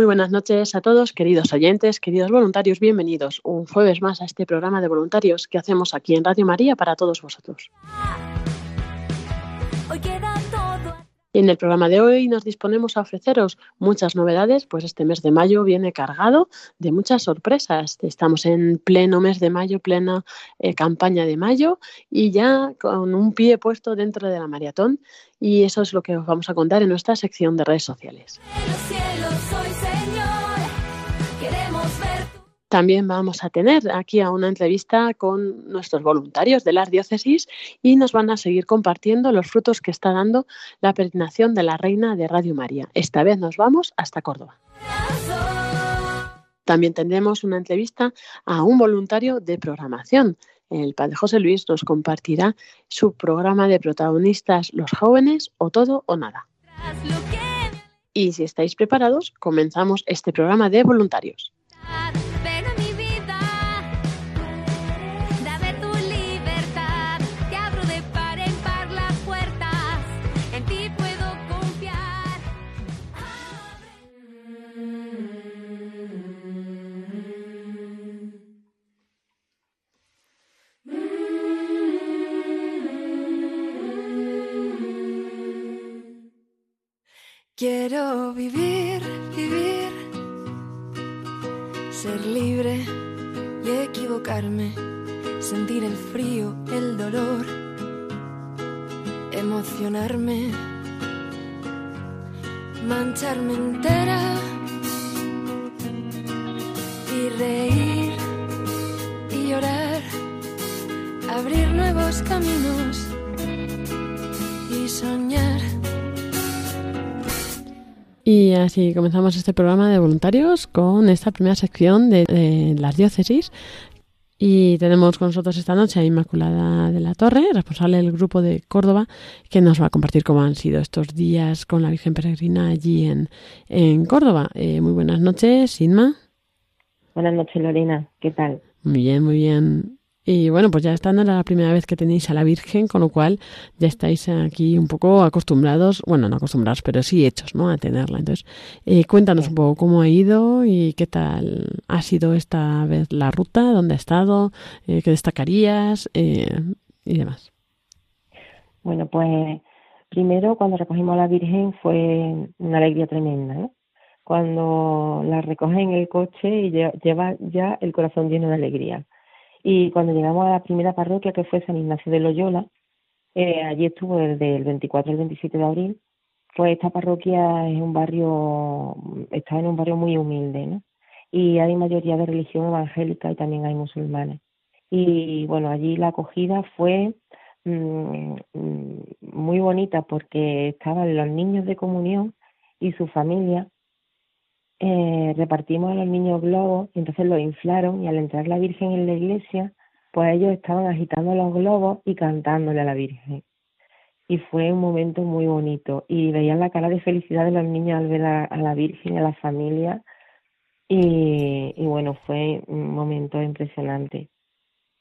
Muy buenas noches a todos, queridos oyentes, queridos voluntarios, bienvenidos un jueves más a este programa de voluntarios que hacemos aquí en Radio María para todos vosotros. Y en el programa de hoy nos disponemos a ofreceros muchas novedades, pues este mes de mayo viene cargado de muchas sorpresas. Estamos en pleno mes de mayo, plena eh, campaña de mayo y ya con un pie puesto dentro de la maratón y eso es lo que os vamos a contar en nuestra sección de redes sociales. En los También vamos a tener aquí a una entrevista con nuestros voluntarios de las diócesis y nos van a seguir compartiendo los frutos que está dando la peregrinación de la Reina de Radio María. Esta vez nos vamos hasta Córdoba. También tendremos una entrevista a un voluntario de programación. El padre José Luis nos compartirá su programa de protagonistas Los jóvenes o todo o nada. Y si estáis preparados, comenzamos este programa de voluntarios. Vivir, vivir, ser libre y equivocarme, sentir el frío, el dolor, emocionarme, mancharme entera y reír y llorar, abrir nuevos caminos y soñar. Y así comenzamos este programa de voluntarios con esta primera sección de, de las diócesis. Y tenemos con nosotros esta noche a Inmaculada de la Torre, responsable del grupo de Córdoba, que nos va a compartir cómo han sido estos días con la Virgen Peregrina allí en, en Córdoba. Eh, muy buenas noches, Inma. Buenas noches, Lorena. ¿Qué tal? Muy bien, muy bien. Y bueno, pues ya esta no era la primera vez que tenéis a la Virgen, con lo cual ya estáis aquí un poco acostumbrados, bueno, no acostumbrados, pero sí hechos, ¿no? A tenerla. Entonces, eh, cuéntanos un poco cómo ha ido y qué tal ha sido esta vez la ruta, dónde ha estado, eh, qué destacarías eh, y demás. Bueno, pues primero cuando recogimos a la Virgen fue una alegría tremenda, ¿no? Cuando la recogen en el coche y lle- lleva ya el corazón lleno de alegría. Y cuando llegamos a la primera parroquia, que fue San Ignacio de Loyola, eh, allí estuvo desde el 24 al 27 de abril, pues esta parroquia es un barrio, está en un barrio muy humilde, ¿no? Y hay mayoría de religión evangélica y también hay musulmanes. Y bueno, allí la acogida fue mm, mm, muy bonita porque estaban los niños de comunión y su familia. Eh, repartimos a los niños globos y entonces los inflaron y al entrar la Virgen en la iglesia, pues ellos estaban agitando los globos y cantándole a la Virgen. Y fue un momento muy bonito y veían la cara de felicidad de los niños al ver a, la Virgen, a la familia y bueno, fue un momento impresionante.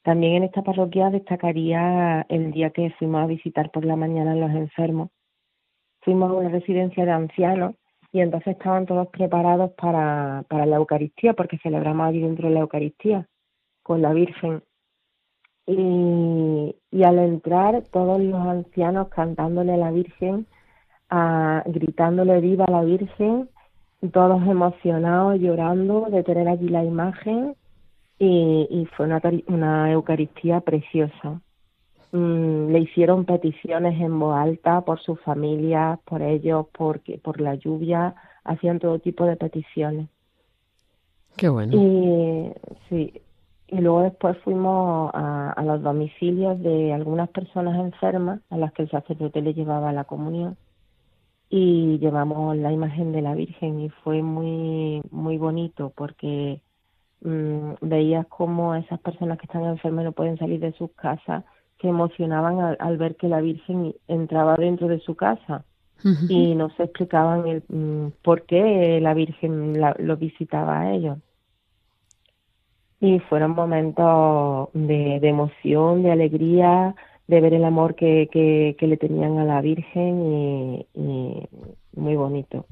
También en esta parroquia destacaría el día que fuimos a visitar por la mañana a los enfermos. Fuimos a una residencia de ancianos y entonces estaban todos preparados para, para la Eucaristía, porque celebramos allí dentro de la Eucaristía con la Virgen. Y, y al entrar, todos los ancianos cantándole a la Virgen, gritándole viva a la Virgen, todos emocionados, llorando de tener allí la imagen y, y fue una, una Eucaristía preciosa. Mm, le hicieron peticiones en voz alta por sus familias, por ellos, porque, por la lluvia, hacían todo tipo de peticiones. Qué bueno. Y sí, y luego después fuimos a, a los domicilios de algunas personas enfermas a las que el sacerdote le llevaba la comunión y llevamos la imagen de la Virgen y fue muy muy bonito porque mm, veías cómo esas personas que están enfermas no pueden salir de sus casas se emocionaban al, al ver que la Virgen entraba dentro de su casa y no se explicaban el mm, por qué la Virgen la, lo visitaba a ellos y fueron momentos de, de emoción, de alegría, de ver el amor que, que, que le tenían a la Virgen y, y muy bonito.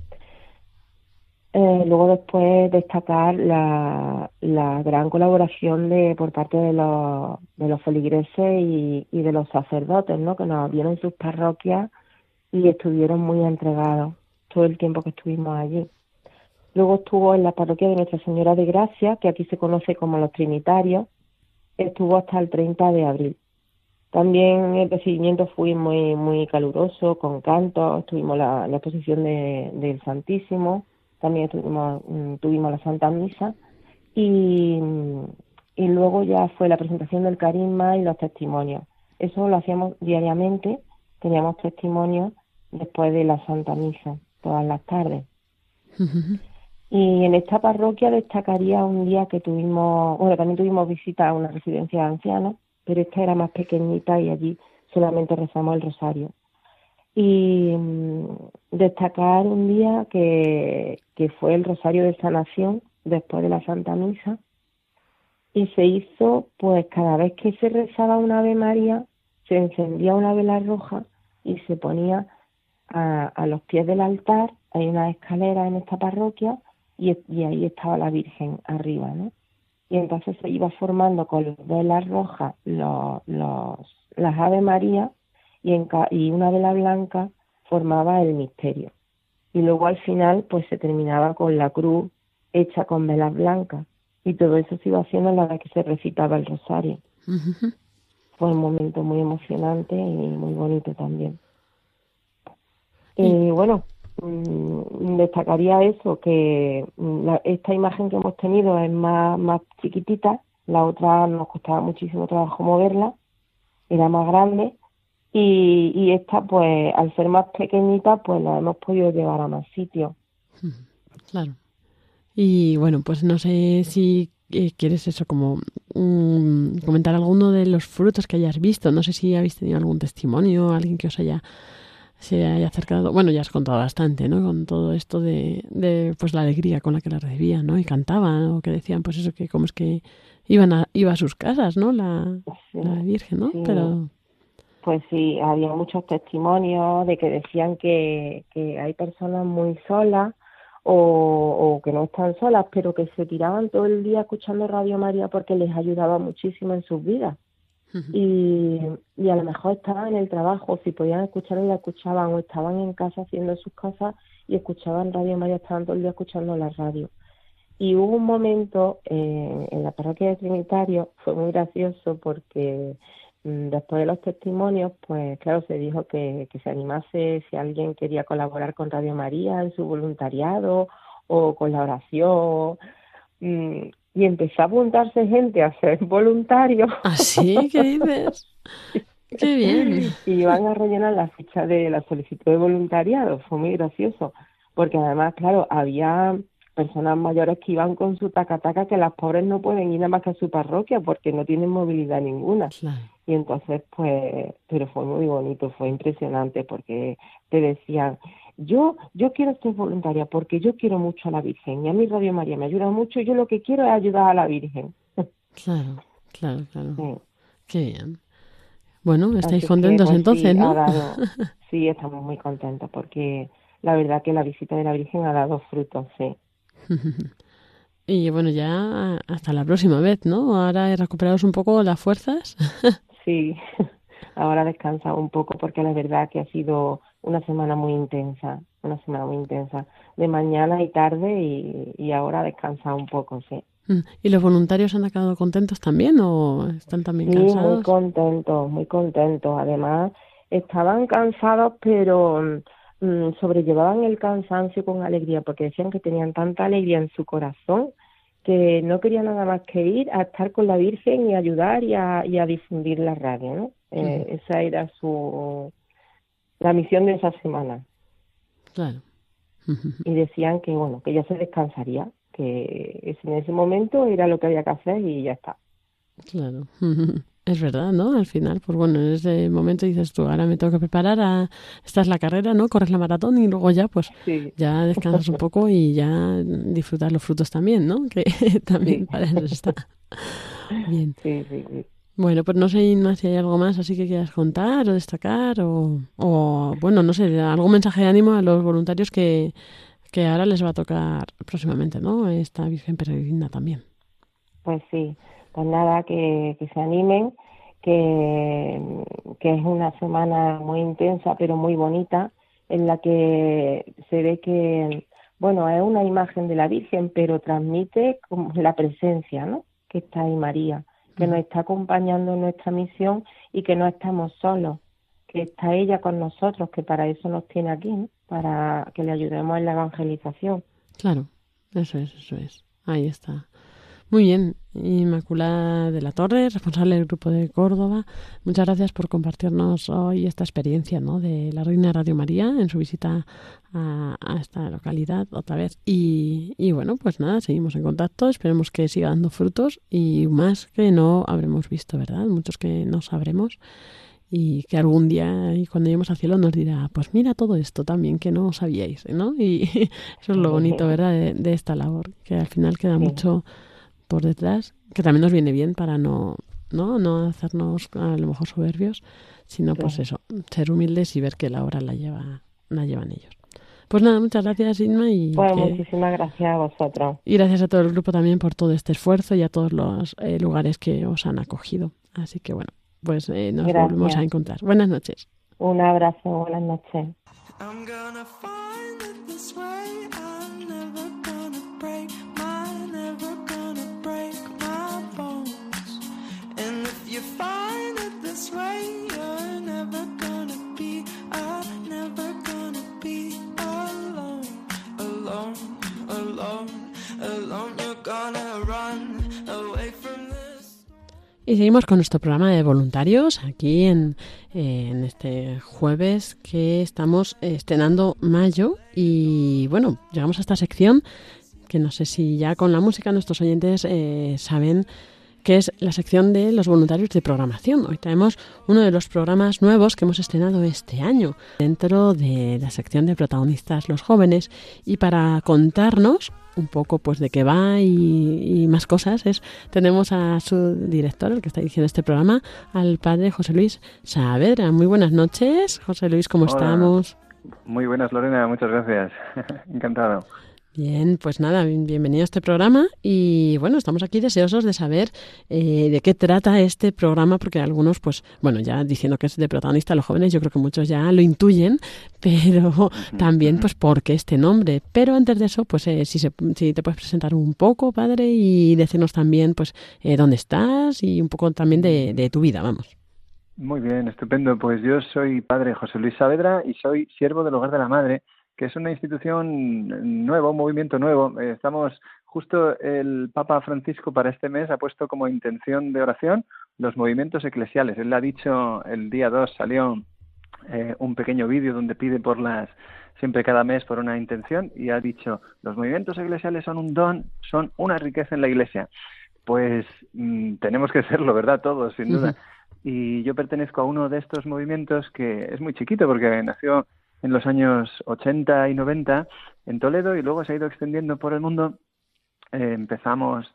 Eh, luego después destacar la, la gran colaboración de por parte de los, de los feligreses y, y de los sacerdotes, ¿no? que nos vieron sus parroquias y estuvieron muy entregados todo el tiempo que estuvimos allí. Luego estuvo en la parroquia de Nuestra Señora de Gracia, que aquí se conoce como los Trinitarios, estuvo hasta el 30 de abril. También el recibimiento fue muy muy caluroso, con cantos, tuvimos la, la exposición de, del Santísimo, también tuvimos, mm, tuvimos la Santa Misa y, y luego ya fue la presentación del carisma y los testimonios. Eso lo hacíamos diariamente, teníamos testimonios después de la Santa Misa, todas las tardes. Y en esta parroquia destacaría un día que tuvimos, bueno, también tuvimos visita a una residencia de ancianos, pero esta era más pequeñita y allí solamente rezamos el rosario. Y mm, destacar un día que, que fue el rosario de sanación después de la Santa Misa y se hizo, pues cada vez que se rezaba una Ave María, se encendía una vela roja y se ponía a, a los pies del altar, hay una escalera en esta parroquia, y, y ahí estaba la Virgen arriba, ¿no? Y entonces se iba formando con velas rojas los, los, las Ave María y, en, ca- y una vela blanca formaba el misterio. Y luego al final pues se terminaba con la cruz hecha con velas blancas y todo eso se iba haciendo a la vez que se recitaba el rosario. Fue un momento muy emocionante y muy bonito también. Y bueno, mm, destacaría eso, que mm, la- esta imagen que hemos tenido es más, más chiquitita, la otra nos costaba muchísimo trabajo moverla, era más grande, y, y esta pues al ser más pequeñita pues la hemos podido llevar a más sitios. Claro. Y bueno, pues no sé si eh, quieres eso, como mm, comentar alguno de los frutos que hayas visto. No sé si habéis tenido algún testimonio, alguien que os haya se haya acercado. Bueno, ya has contado bastante, ¿no? Con todo esto de, de pues la alegría con la que la recibían, ¿no? Y cantaban o que decían, pues eso que como es que iban a iba a sus casas, ¿no? La, Sí, la Virgen, ¿no? sí. Pero Pues sí, había muchos testimonios de que decían que, que hay personas muy solas o, o que no están solas, pero que se tiraban todo el día escuchando Radio María porque les ayudaba muchísimo en sus vidas. Y, y a lo mejor estaban en el trabajo, si podían escuchar, la escuchaban, o estaban en casa haciendo sus cosas y escuchaban Radio María, estaban todo el día escuchando la radio. Y hubo un momento eh, en la parroquia de Trinitario, fue muy gracioso porque después de los testimonios, pues claro, se dijo que, que se animase si alguien quería colaborar con Radio María en su voluntariado o con la oración. mm, y empezó a apuntarse gente a ser voluntario así, ¿qué dices? Qué bien. y iban a rellenar la ficha de la solicitud de voluntariado. Fue muy gracioso, porque además, claro, había personas mayores que iban con su tacataca que las pobres no pueden ir nada más que a su parroquia porque no tienen movilidad ninguna. Claro. Y entonces, pues, pero fue muy bonito, fue impresionante porque te decían, yo, yo quiero ser voluntaria porque yo quiero mucho a la Virgen y a mí Radio María me ayuda mucho y yo lo que quiero es ayudar a la Virgen. Claro, claro, claro. Sí. Qué bien. Bueno, estáis Así que, contentos pues, entonces, sí, ¿no? dado- sí, estamos muy contentos porque la verdad que la visita de la Virgen ha dado frutos, sí. Y bueno, ya hasta la próxima vez, ¿no? Ahora recuperados un poco las fuerzas. Sí, ahora descansa un poco porque la verdad que ha sido una semana muy intensa, una semana muy intensa, de mañana y tarde y, y ahora descansa un poco, sí. Mm. ¿Y los voluntarios han quedado contentos también o están también Sí, cansados? muy contentos, muy contentos. Además, estaban cansados, pero mm, sobrellevaban el cansancio con alegría, porque decían que tenían tanta alegría en su corazón que no querían nada más que ir a estar con la Virgen y ayudar y a, y a difundir la radio, ¿no? Eh, esa era su la misión de esa semana. Claro. Y decían que, bueno, que ya se descansaría, que en ese momento era lo que había que hacer y ya está. Claro. Es verdad, ¿no? Al final, pues bueno, en ese momento dices tú, ahora me tengo que preparar a... Esta es la carrera, ¿no? Corres la maratón y luego ya, pues, Sí. ya descansas un poco y ya disfrutas los frutos también, ¿no? Que también para eso está. Bien. Sí, sí, sí. Bueno, pues no sé, Inma, si hay algo más así que quieras contar o destacar o, o bueno, no sé, algún mensaje de ánimo a los voluntarios que, que ahora les va a tocar próximamente, ¿no? Esta Virgen Peregrina también. Pues sí, pues nada, que, que se animen, que, que es una semana muy intensa pero muy bonita, en la que se ve que, bueno, es una imagen de la Virgen, pero transmite como la presencia, ¿no? Que está ahí María, que nos está acompañando en nuestra misión y que no estamos solos, que está ella con nosotros, que para eso nos tiene aquí, ¿no? Para que le ayudemos en la evangelización. Claro, eso es, eso es. Ahí está. Muy bien, Inmaculada de la Torre, responsable del Grupo de Córdoba. Muchas gracias por compartirnos hoy esta experiencia ¿no? de la Reina Radio María en su visita a, a esta localidad otra vez. Y, y bueno, pues nada, seguimos en contacto, esperemos que siga dando frutos y más que no habremos visto, ¿verdad? Muchos que no sabremos y que algún día y cuando lleguemos al cielo nos dirá, pues mira todo esto también que no sabíais, ¿no? Y eso es lo bonito, ¿verdad? De, de esta labor, que al final queda Sí. Por detrás, que también nos viene bien para no, no, no hacernos a lo mejor soberbios, sino pues Claro. eso, ser humildes y ver que la obra la lleva, la llevan ellos. Pues nada, muchas gracias Inma y, Pues que- muchísimas gracias a vosotros. y gracias a todo el grupo también por todo este esfuerzo y a todos los eh, lugares que os han acogido. Así que bueno, pues eh, nos Gracias. volvemos a encontrar. Buenas noches. Un abrazo, buenas noches. Y seguimos con nuestro programa de voluntarios aquí en, en este jueves que estamos estrenando mayo. Y bueno, llegamos a esta sección que no sé si ya con la música nuestros oyentes eh, saben que es la sección de los voluntarios de programación. Hoy tenemos uno de los programas nuevos que hemos estrenado este año dentro de la sección de protagonistas los jóvenes y para contarnos un poco pues de qué va y, y más cosas es tenemos a su director, el que está dirigiendo este programa, al padre José Luis Saavedra. Muy buenas noches, José Luis, ¿cómo Hola. estamos? Muy buenas, Lorena, muchas gracias. Encantado. Bien, pues nada, bien- bienvenido a este programa y bueno, estamos aquí deseosos de saber eh, de qué trata este programa porque algunos, pues bueno, ya diciendo que es de protagonista los jóvenes, yo creo que muchos ya lo intuyen, pero también pues por qué este nombre. Pero antes de eso, pues eh, si, se- si te puedes presentar un poco, padre, y decirnos también pues eh, dónde estás y un poco también de, de tu vida, vamos. Muy bien, estupendo. Pues yo soy padre José Luis Saavedra y soy siervo del Hogar de la Madre, que es una institución nueva, un movimiento nuevo. Eh, Estamos, justo el Papa Francisco para este mes ha puesto como intención de oración los movimientos eclesiales. Él ha dicho el día 2 salió eh, un pequeño vídeo donde pide por las siempre cada mes por una intención y ha dicho los movimientos eclesiales son un don, son una riqueza en la Iglesia. Pues mm, tenemos que serlo, ¿verdad? Todos, sin duda. Y yo pertenezco a uno de estos movimientos que es muy chiquito porque nació en los años 80 y 90 en Toledo y luego se ha ido extendiendo por el mundo. Eh, empezamos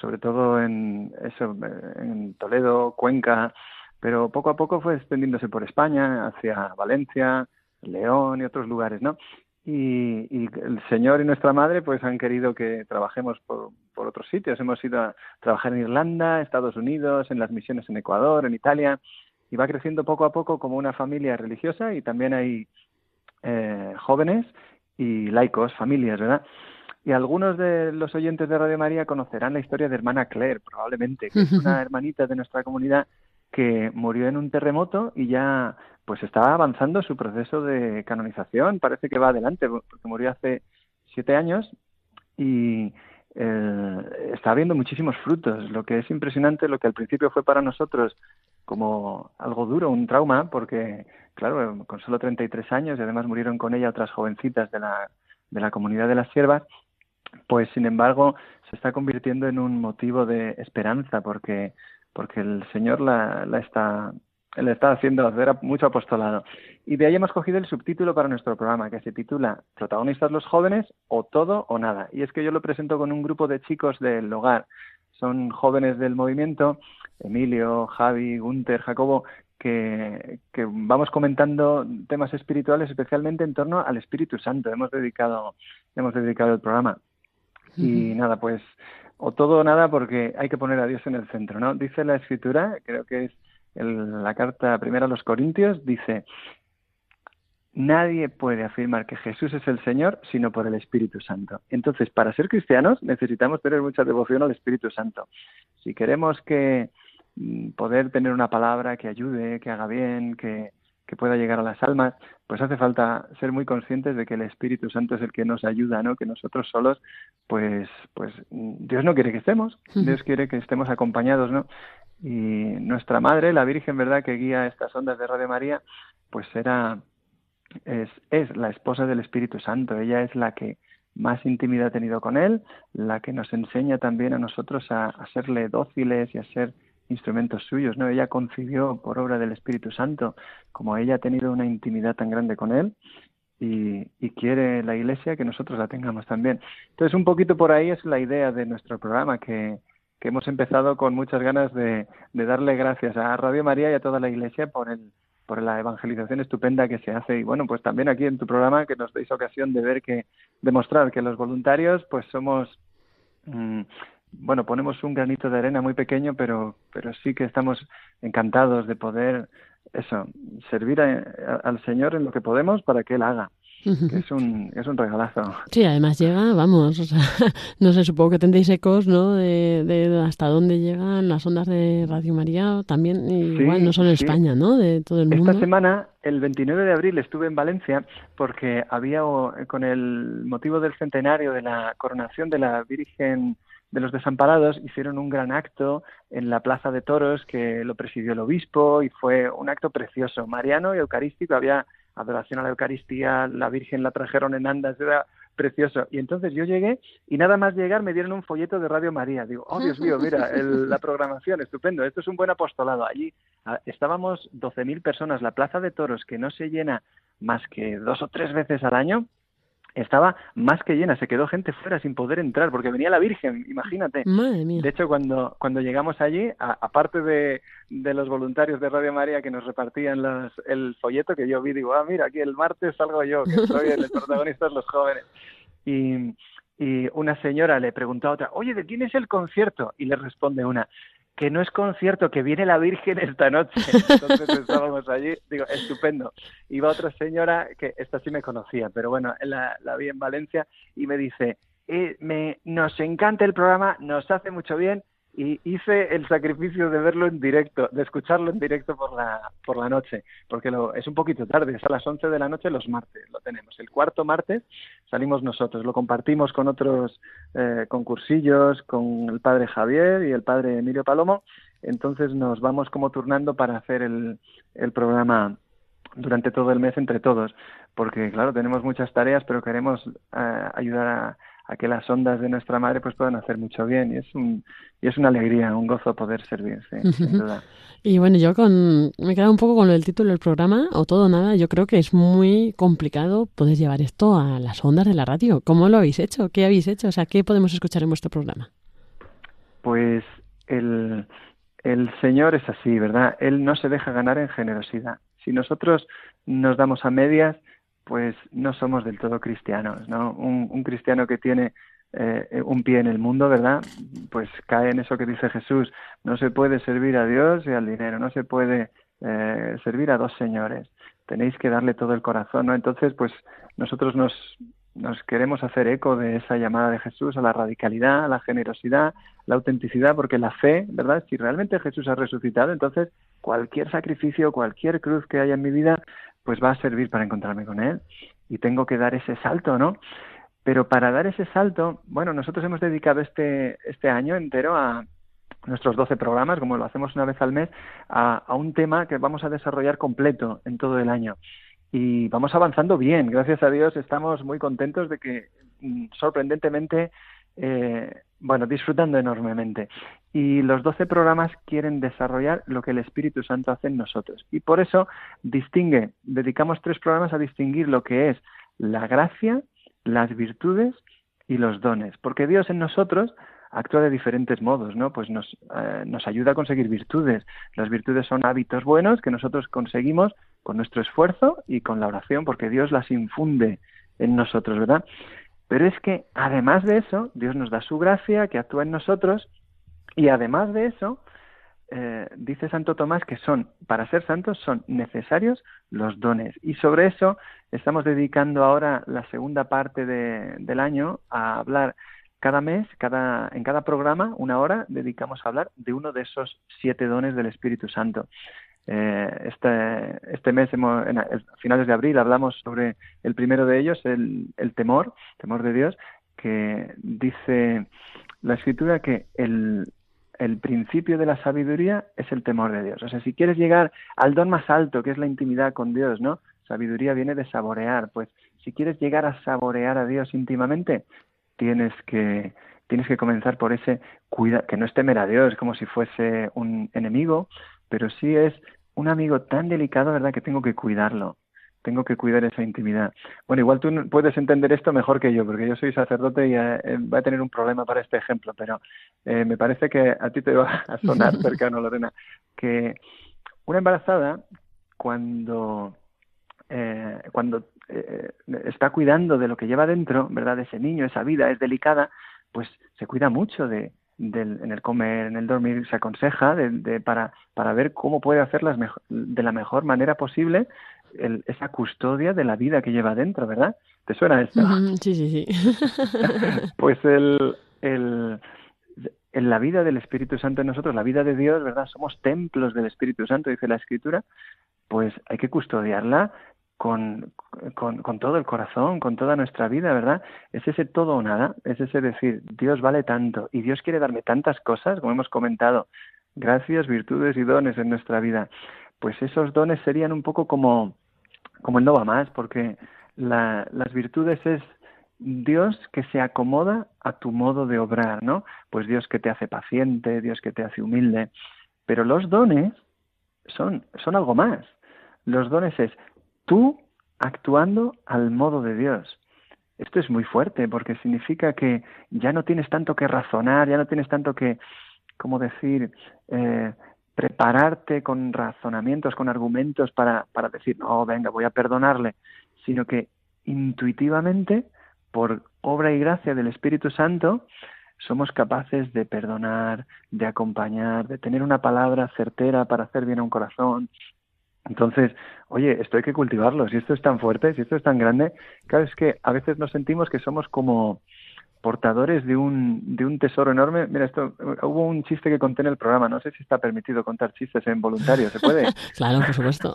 sobre todo en eso, en Toledo, Cuenca, pero poco a poco fue extendiéndose por España, hacia Valencia, León y otros lugares, ¿no? Y, y el Señor y nuestra Madre pues han querido que trabajemos por, por otros sitios. Hemos ido a trabajar en Irlanda, Estados Unidos, en las misiones en Ecuador, en Italia, y va creciendo poco a poco como una familia religiosa y también hay eh, jóvenes y laicos, familias, ¿verdad? Y algunos de los oyentes de Radio María conocerán la historia de hermana Claire, probablemente, que es una hermanita de nuestra comunidad que murió en un terremoto y ya pues estaba avanzando su proceso de canonización. Parece que va adelante, porque murió hace siete años y eh, está habiendo muchísimos frutos. Lo que es impresionante, lo que al principio fue para nosotros como algo duro, un trauma, porque, claro, con solo 33 años y además murieron con ella otras jovencitas de la, de la comunidad de las siervas, pues sin embargo se está convirtiendo en un motivo de esperanza porque, porque el Señor la, la está le está haciendo hacer mucho apostolado. Y de ahí hemos cogido el subtítulo para nuestro programa, que se titula Protagonistas los jóvenes o todo o nada. Y es que yo lo presento con un grupo de chicos del hogar. Son jóvenes del movimiento, Emilio, Javi, Gunter, Jacobo, que, que, vamos comentando temas espirituales, especialmente en torno al Espíritu Santo. Hemos dedicado, hemos dedicado el programa. Y nada, pues, o todo o nada, porque hay que poner a Dios en el centro, ¿no? Dice la Escritura, creo que es la carta primera a los Corintios, dice, nadie puede afirmar que Jesús es el Señor sino por el Espíritu Santo. Entonces, para ser cristianos necesitamos tener mucha devoción al Espíritu Santo. Si queremos que mm, poder tener una palabra que ayude, que haga bien, que, que pueda llegar a las almas, pues hace falta ser muy conscientes de que el Espíritu Santo es el que nos ayuda, ¿no? Que nosotros solos, pues, pues mm, Dios no quiere que estemos, Dios quiere que estemos acompañados, ¿no? y nuestra madre, la Virgen, ¿verdad?, que guía estas ondas de Radio María, pues era, es, es la esposa del Espíritu Santo, ella es la que más intimidad ha tenido con él, la que nos enseña también a nosotros a, serle dóciles y a ser instrumentos suyos, ¿no? Ella concibió por obra del Espíritu Santo, como ella ha tenido una intimidad tan grande con él, y, y, quiere la Iglesia que nosotros la tengamos también. Entonces, un poquito por ahí es la idea de nuestro programa, que, que hemos empezado con muchas ganas de, darle gracias a Radio María y a toda la Iglesia por el por la evangelización estupenda que se hace. Y bueno pues también aquí en tu programa que nos deis ocasión de ver que demostrar que los voluntarios pues somos mm, bueno ponemos un granito de arena muy pequeño pero pero sí que estamos encantados de poder eso servir al Señor en lo que podemos para que él haga es un, es un regalazo. Sí, además llega, vamos, o sea, no sé, supongo que tendréis ecos, ¿no? De, de hasta dónde llegan las ondas de Radio María, también, igual, no solo en España, ¿no? De todo el mundo. Esta semana, el 29 de abril, estuve en Valencia porque había, con el motivo del centenario de la coronación de la Virgen de los Desamparados, hicieron un gran acto en la Plaza de Toros que lo presidió el obispo y fue un acto precioso, mariano y eucarístico, había adoración a la Eucaristía, la Virgen la trajeron en andas, era precioso. Y entonces yo llegué y nada más llegar me dieron un folleto de Radio María. Digo, oh Dios mío, mira, la programación, estupendo, esto es un buen apostolado. Allí ah, estábamos 12.000 personas, la Plaza de Toros, que no se llena más que dos o tres veces al año, estaba más que llena, se quedó gente fuera sin poder entrar porque venía la Virgen, imagínate. De hecho, cuando, cuando llegamos allí, aparte de, de, los voluntarios de Radio María que nos repartían los, el folleto que yo vi, digo, ah, mira, aquí el martes salgo yo, que soy el protagonista de los jóvenes. Y, y una señora le preguntó a otra, oye, ¿de quién es el concierto? Y le responde una, que no es concierto, que viene la Virgen esta noche. Entonces estábamos allí, digo, estupendo. Iba otra señora, que esta sí me conocía, pero bueno, la, la vi en Valencia y me dice, eh, me, nos encanta el programa, nos hace mucho bien y hice el sacrificio de verlo en directo, de escucharlo en directo por la, por la noche, porque lo, es un poquito tarde, es a las 11 de la noche los martes, lo tenemos. El cuarto martes salimos nosotros, lo compartimos con otros eh, concursillos, con el padre Javier y el padre Emilio Palomo, entonces nos vamos como turnando para hacer el, el programa durante todo el mes entre todos, porque claro, tenemos muchas tareas, pero queremos eh, ayudar a a que las ondas de nuestra madre pues puedan hacer mucho bien y es un y es una alegría, un gozo poder servirse, sin duda. Y bueno, yo con me he quedado un poco con el título del programa o todo nada. Yo creo que es muy complicado poder llevar esto a las ondas de la radio. ¿Cómo lo habéis hecho? ¿Qué habéis hecho? O sea, ¿qué podemos escuchar en vuestro programa? Pues el el Señor es así, ¿verdad? Él no se deja ganar en generosidad. Si nosotros nos damos a medias, pues no somos del todo cristianos, ¿no? Un, cristiano que tiene eh, un pie en el mundo, ¿verdad? Pues cae en eso que dice Jesús, no se puede servir a Dios y al dinero, no se puede eh, servir a dos señores, tenéis que darle todo el corazón, ¿no? Entonces, pues nosotros nos, nos queremos hacer eco de esa llamada de Jesús a la radicalidad, a la generosidad, la autenticidad, porque la fe, ¿verdad? Si realmente Jesús ha resucitado, entonces cualquier sacrificio, cualquier cruz que haya en mi vida, pues va a servir para encontrarme con Él. Y tengo que dar ese salto, ¿no? Pero para dar ese salto, bueno, nosotros hemos dedicado este, este año entero a nuestros 12 programas, como lo hacemos una vez al mes, a, a un tema que vamos a desarrollar completo en todo el año y vamos avanzando bien. Gracias a Dios estamos muy contentos de que mm, sorprendentemente, eh, bueno, disfrutando enormemente. Y los 12 programas quieren desarrollar lo que el Espíritu Santo hace en nosotros. Y por eso distingue, dedicamos tres programas a distinguir lo que es la gracia, las virtudes y los dones. Porque Dios en nosotros actúa de diferentes modos, ¿no? Pues nos, eh, nos ayuda a conseguir virtudes. Las virtudes son hábitos buenos que nosotros conseguimos con nuestro esfuerzo y con la oración, porque Dios las infunde en nosotros, ¿verdad? Pero es que además de eso, Dios nos da su gracia que actúa en nosotros y además de eso, eh, dice Santo Tomás que son, para ser santos, son necesarios los dones. Y sobre eso estamos dedicando ahora la segunda parte del año a hablar cada mes, cada, en cada programa, una hora, dedicamos a hablar de uno de esos siete dones del Espíritu Santo. Eh, este, este mes, hemos, en, a finales de abril, hablamos sobre el primero de ellos, el, el temor, temor de Dios, que dice la Escritura que el, el principio de la sabiduría es el temor de Dios. O sea, si quieres llegar al don más alto, que es la intimidad con Dios, ¿no? Sabiduría viene de saborear. Pues si quieres llegar a saborear a Dios íntimamente, tienes que tienes que comenzar por ese cuida que no es temer a Dios como si fuese un enemigo, pero sí es un amigo tan delicado, ¿verdad? Que tengo que cuidarlo. Tengo que cuidar esa intimidad. Bueno, igual tú puedes entender esto mejor que yo, porque yo soy sacerdote y eh, eh va a tener un problema para este ejemplo, pero eh, me parece que a ti te va a sonar cercano, Lorena, que una embarazada cuando eh, cuando eh, está cuidando de lo que lleva dentro, ¿verdad? De ese niño, esa vida es delicada, pues se cuida mucho de, del, en el comer, en el dormir, se aconseja de, de, para, para ver cómo puede hacerlas de la mejor manera posible el, esa custodia de la vida que lleva dentro, ¿verdad? ¿Te suena esto? Sí, sí, sí. pues el, el, en la vida del Espíritu Santo en nosotros, la vida de Dios, ¿verdad? Somos templos del Espíritu Santo, dice la Escritura, pues hay que custodiarla con, con, todo el corazón, con toda nuestra vida, ¿verdad? Es ese todo o nada, es ese decir, Dios vale tanto y Dios quiere darme tantas cosas, como hemos comentado, gracias, virtudes y dones en nuestra vida. Pues esos dones serían un poco como, como el no va más, porque la, las virtudes es Dios que se acomoda a tu modo de obrar, ¿no? Pues Dios que te hace paciente, Dios que te hace humilde. Pero los dones son, son algo más. Los dones es tú actuando al modo de Dios. Esto es muy fuerte porque significa que ya no tienes tanto que razonar, ya no tienes tanto que, ¿cómo decir?, eh, prepararte con razonamientos, con argumentos para, para decir, no, venga, voy a perdonarle, sino que intuitivamente, por obra y gracia del Espíritu Santo, somos capaces de perdonar, de acompañar, de tener una palabra certera para hacer bien a un corazón, entonces, oye, esto hay que cultivarlo. Si esto es tan fuerte, si esto es tan grande, claro, es que a veces nos sentimos que somos como portadores de un, de un tesoro enorme. Mira, esto hubo un chiste que conté en el programa. No sé si está permitido contar chistes en voluntario. ¿Se puede? claro, por supuesto.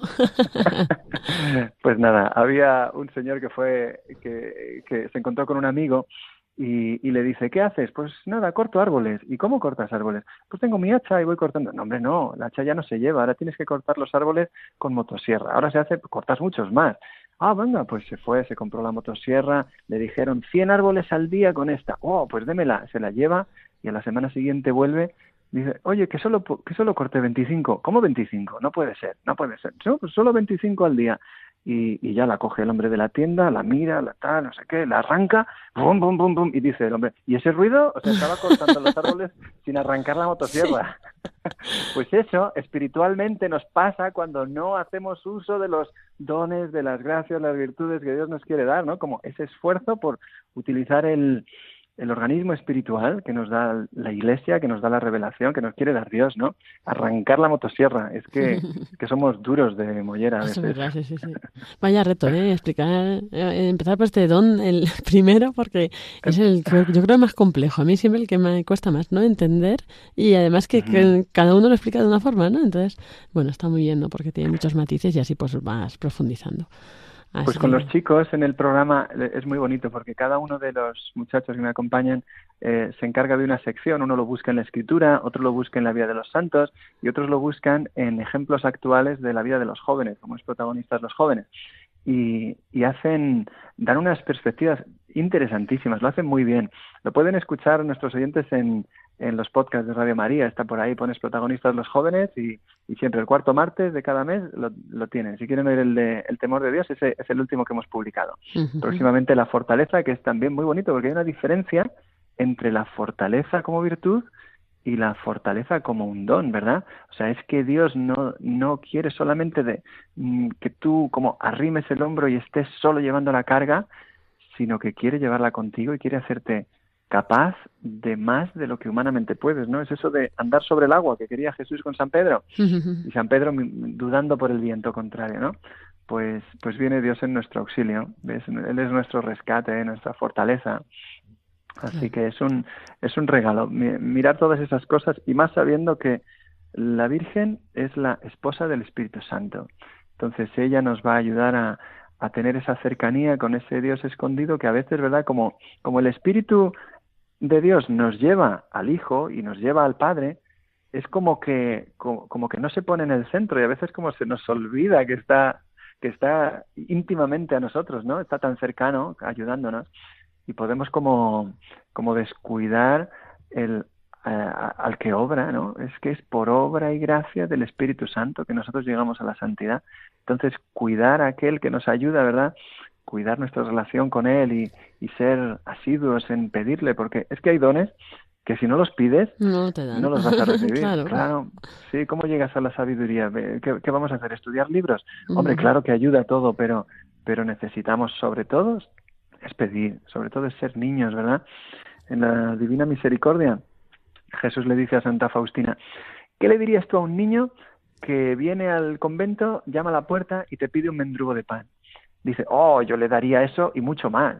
pues nada, había un señor que fue que, que se encontró con un amigo y, le dice, ¿qué haces? Pues nada, corto árboles. ¿Y cómo cortas árboles? Pues tengo mi hacha y voy cortando. No, hombre, no, la hacha ya no se lleva, ahora tienes que cortar los árboles con motosierra. Ahora se hace, cortas muchos más. Ah, venga, pues se fue, se compró la motosierra, le dijeron 100 árboles al día con esta. Oh, pues démela, se la lleva y a la semana siguiente vuelve dice, oye, que solo, que solo corté 25. ¿Cómo 25? No puede ser, no puede ser. No, pues solo 25 al día y, y, ya la coge el hombre de la tienda, la mira, la tal, no sé qué, la arranca, bum, bum, bum, bum, y dice el hombre, ¿y ese ruido? O sea, estaba cortando los árboles sin arrancar la motosierra. pues eso, espiritualmente nos pasa cuando no hacemos uso de los dones, de las gracias, las virtudes que Dios nos quiere dar, ¿no? Como ese esfuerzo por utilizar el, el organismo espiritual que nos da la Iglesia, que nos da la revelación, que nos quiere dar Dios, ¿no? Arrancar la motosierra. Es que, que somos duros de mollera a veces. sí, sí, sí. Vaya reto, ¿eh? Explicar, eh, empezar por este don, el primero, porque es el, yo creo, más complejo. A mí siempre el que me cuesta más, ¿no? Entender y además que, que cada uno lo explica de una forma, ¿no? Entonces, bueno, está muy bien, ¿no? Porque tiene muchos matices y así pues vas profundizando. Pues con los chicos en el programa eh, es muy bonito porque cada uno de los muchachos que me acompañan eh, se encarga de una sección. Uno lo busca en la escritura, otro lo busca en la vida de los santos y otros lo buscan en ejemplos actuales de la vida de los jóvenes, como es protagonistas los jóvenes. Y, y hacen, dan unas perspectivas interesantísimas, lo hacen muy bien. Lo pueden escuchar nuestros oyentes en, en los podcasts de Radio María, está por ahí, pones protagonistas los jóvenes y, siempre el cuarto martes de cada mes lo, lo, tienen. Si quieren oír el de El temor de Dios, ese es el último que hemos publicado. Próximamente la fortaleza, que es también muy bonito porque hay una diferencia entre la fortaleza como virtud y la fortaleza como un don, ¿verdad? O sea, es que Dios no, no quiere solamente de mm, que tú como arrimes el hombro y estés solo llevando la carga, sino que quiere llevarla contigo y quiere hacerte capaz de más de lo que humanamente puedes, ¿no? Es eso de andar sobre el agua que quería Jesús con San Pedro y San Pedro dudando por el viento contrario, ¿no? Pues, pues viene Dios en nuestro auxilio, Él es nuestro rescate, nuestra fortaleza. Así que es un, es un regalo mirar todas esas cosas y más sabiendo que la Virgen es la esposa del Espíritu Santo. Entonces ella nos va a ayudar a, a tener esa cercanía con ese Dios escondido que a veces, ¿verdad? Como, como el Espíritu de Dios nos lleva al Hijo y nos lleva al Padre, es como que, como, que no se pone en el centro y a veces como se nos olvida que está, que está íntimamente a nosotros, ¿no? Está tan cercano, ayudándonos, y podemos como, como descuidar el, al que obra, ¿no? Es que es por obra y gracia del Espíritu Santo que nosotros llegamos a la santidad. Entonces, cuidar a aquel que nos ayuda, ¿verdad? cuidar nuestra relación con Él y, y, ser asiduos en pedirle, porque es que hay dones que si no los pides, no, te dan. no los vas a recibir. claro. Sí, ¿cómo llegas a la sabiduría? ¿Qué, qué vamos a hacer? ¿Estudiar libros? Hombre, claro que ayuda a todo, pero, pero necesitamos sobre todo es pedir, sobre todo es ser niños, ¿verdad? En la Divina Misericordia, Jesús le dice a Santa Faustina, ¿qué le dirías tú a un niño que viene al convento, llama a la puerta y te pide un mendrugo de pan? dice, oh, yo le daría eso y mucho más.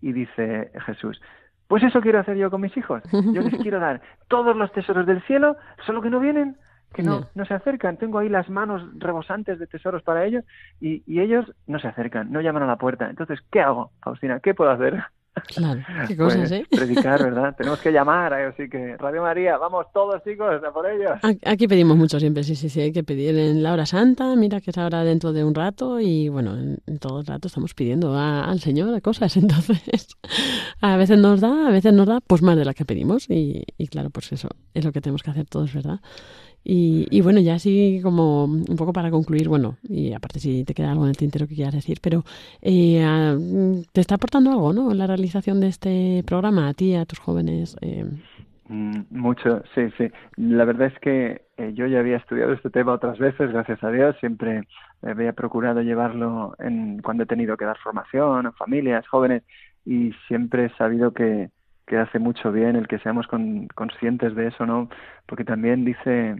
Y dice Jesús, pues eso quiero hacer yo con mis hijos. Yo les quiero dar todos los tesoros del cielo, solo que no vienen, que no, no se acercan. Tengo ahí las manos rebosantes de tesoros para ellos y, y ellos no se acercan, no llaman a la puerta. Entonces, ¿qué hago, Faustina? ¿Qué puedo hacer? Claro, qué cosas, pues, ¿eh? Predicar, ¿verdad? Tenemos que llamar, así que Radio María, vamos todos chicos, a por ellos. Aquí pedimos mucho siempre, sí, sí, sí, hay que pedir en la hora santa, mira que es ahora dentro de un rato y bueno, en, todo el rato estamos pidiendo al Señor cosas, entonces a veces nos da, a veces nos da pues más de las que pedimos y, y claro, pues eso es lo que tenemos que hacer todos, ¿verdad? Y, y, bueno, ya así como un poco para concluir, bueno, y aparte si te queda algo en el tintero que quieras decir, pero eh, ah, te está aportando algo, ¿no? La realización de este programa a ti, a tus jóvenes. Eh. Mm, mucho, sí, sí. La verdad es que eh, yo ya había estudiado este tema otras veces, gracias a Dios. Siempre había procurado llevarlo en, cuando he tenido que dar formación a familias, jóvenes, y siempre he sabido que, que hace mucho bien el que seamos conscientes de eso, ¿no? Porque también dice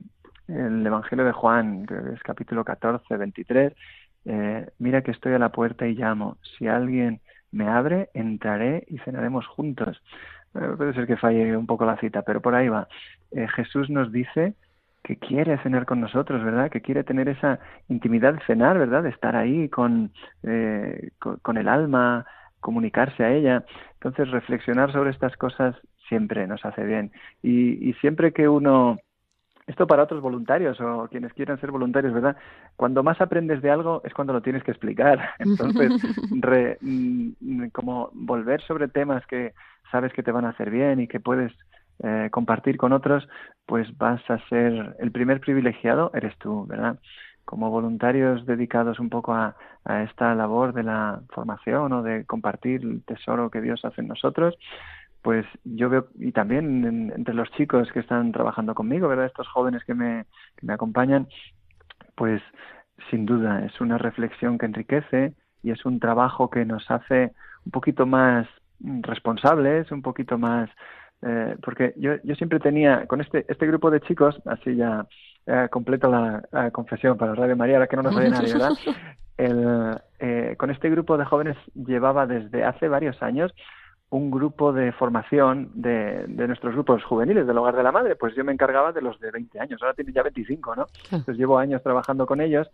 el Evangelio de Juan, que es capítulo 14, 23, eh, mira que estoy a la puerta y llamo. Si alguien me abre, entraré y cenaremos juntos. Eh, puede ser que falle un poco la cita, pero por ahí va. Eh, Jesús nos dice que quiere cenar con nosotros, ¿verdad? Que quiere tener esa intimidad de cenar, ¿verdad? De estar ahí con, con, con el alma, comunicarse a ella. Entonces, reflexionar sobre estas cosas siempre nos hace bien. Y, y siempre que uno esto para otros voluntarios o quienes quieran ser voluntarios, ¿verdad? Cuando más aprendes de algo es cuando lo tienes que explicar. Entonces, mm, como volver sobre temas que sabes que te van a hacer bien y que puedes eh, compartir con otros, pues vas a ser el primer privilegiado, eres tú, ¿verdad? Como voluntarios dedicados un poco a, esta labor de la formación o de compartir el tesoro que Dios hace en nosotros, pues yo veo, y también entre los chicos que están trabajando conmigo, ¿verdad? Estos jóvenes que me, que me acompañan, pues sin duda es una reflexión que enriquece y es un trabajo que nos hace un poquito más responsables, un poquito más eh, porque yo, yo siempre tenía, con este, este grupo de chicos, así ya eh, completo la, confesión para Radio María, ahora que no nos oye nadie, ¿verdad? El, eh, con este grupo de jóvenes llevaba desde hace varios años un grupo de formación de, de, nuestros grupos juveniles del Hogar de la Madre, pues yo me encargaba de los de 20 años, ahora tienen ya 25, ¿no? Entonces llevo años trabajando con ellos